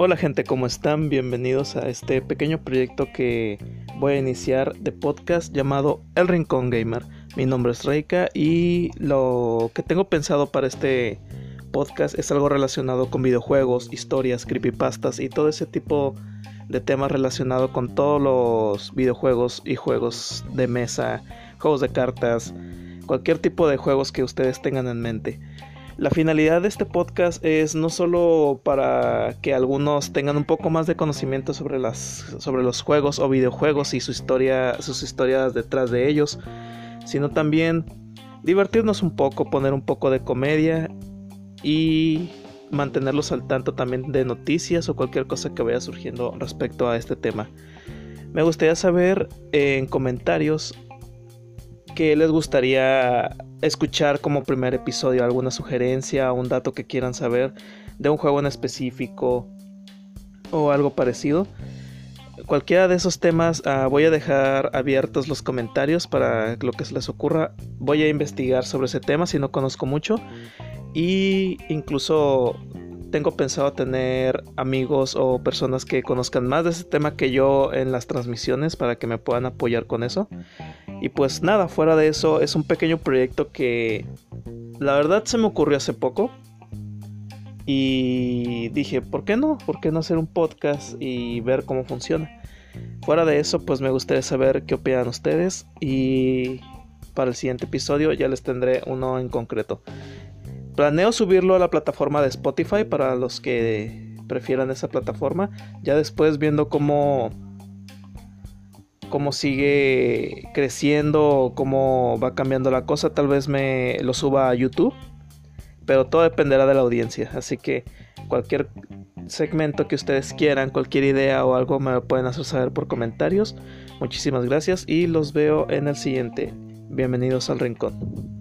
Hola gente, ¿cómo están? Bienvenidos a este pequeño proyecto que voy a iniciar de podcast llamado El Rincón Gamer. Mi nombre es Reika y lo que tengo pensado para este podcast es algo relacionado con videojuegos, historias, creepypastas y todo ese tipo de temas relacionado con todos los videojuegos y juegos de mesa, juegos de cartas, cualquier tipo de juegos que ustedes tengan en mente. La finalidad de este podcast es no solo para que algunos tengan un poco más de conocimiento sobre, las, sobre los juegos o videojuegos y su historia, sus historias detrás de ellos, sino también divertirnos un poco, poner un poco de comedia y mantenerlos al tanto también de noticias o cualquier cosa que vaya surgiendo respecto a este tema. Me gustaría saber en comentarios qué les gustaría escuchar como primer episodio, alguna sugerencia, un dato que quieran saber de un juego en específico o algo parecido. Cualquiera de esos temas ah, voy a dejar abiertos los comentarios para lo que se les ocurra. Voy a investigar sobre ese tema si no conozco mucho. Y incluso tengo pensado tener amigos o personas que conozcan más de ese tema que yo en las transmisiones para que me puedan apoyar con eso. Y pues nada, fuera de eso es un pequeño proyecto que la verdad se me ocurrió hace poco. Y dije, ¿por qué no? ¿Por qué no hacer un podcast y ver cómo funciona? Fuera de eso, pues me gustaría saber qué opinan ustedes y para el siguiente episodio ya les tendré uno en concreto. Planeo subirlo a la plataforma de Spotify para los que prefieran esa plataforma. Ya después viendo cómo cómo sigue creciendo, cómo va cambiando la cosa, tal vez me lo suba a YouTube, pero todo dependerá de la audiencia, así que cualquier segmento que ustedes quieran, cualquier idea o algo me lo pueden hacer saber por comentarios. Muchísimas gracias y los veo en el siguiente. Bienvenidos al rincón.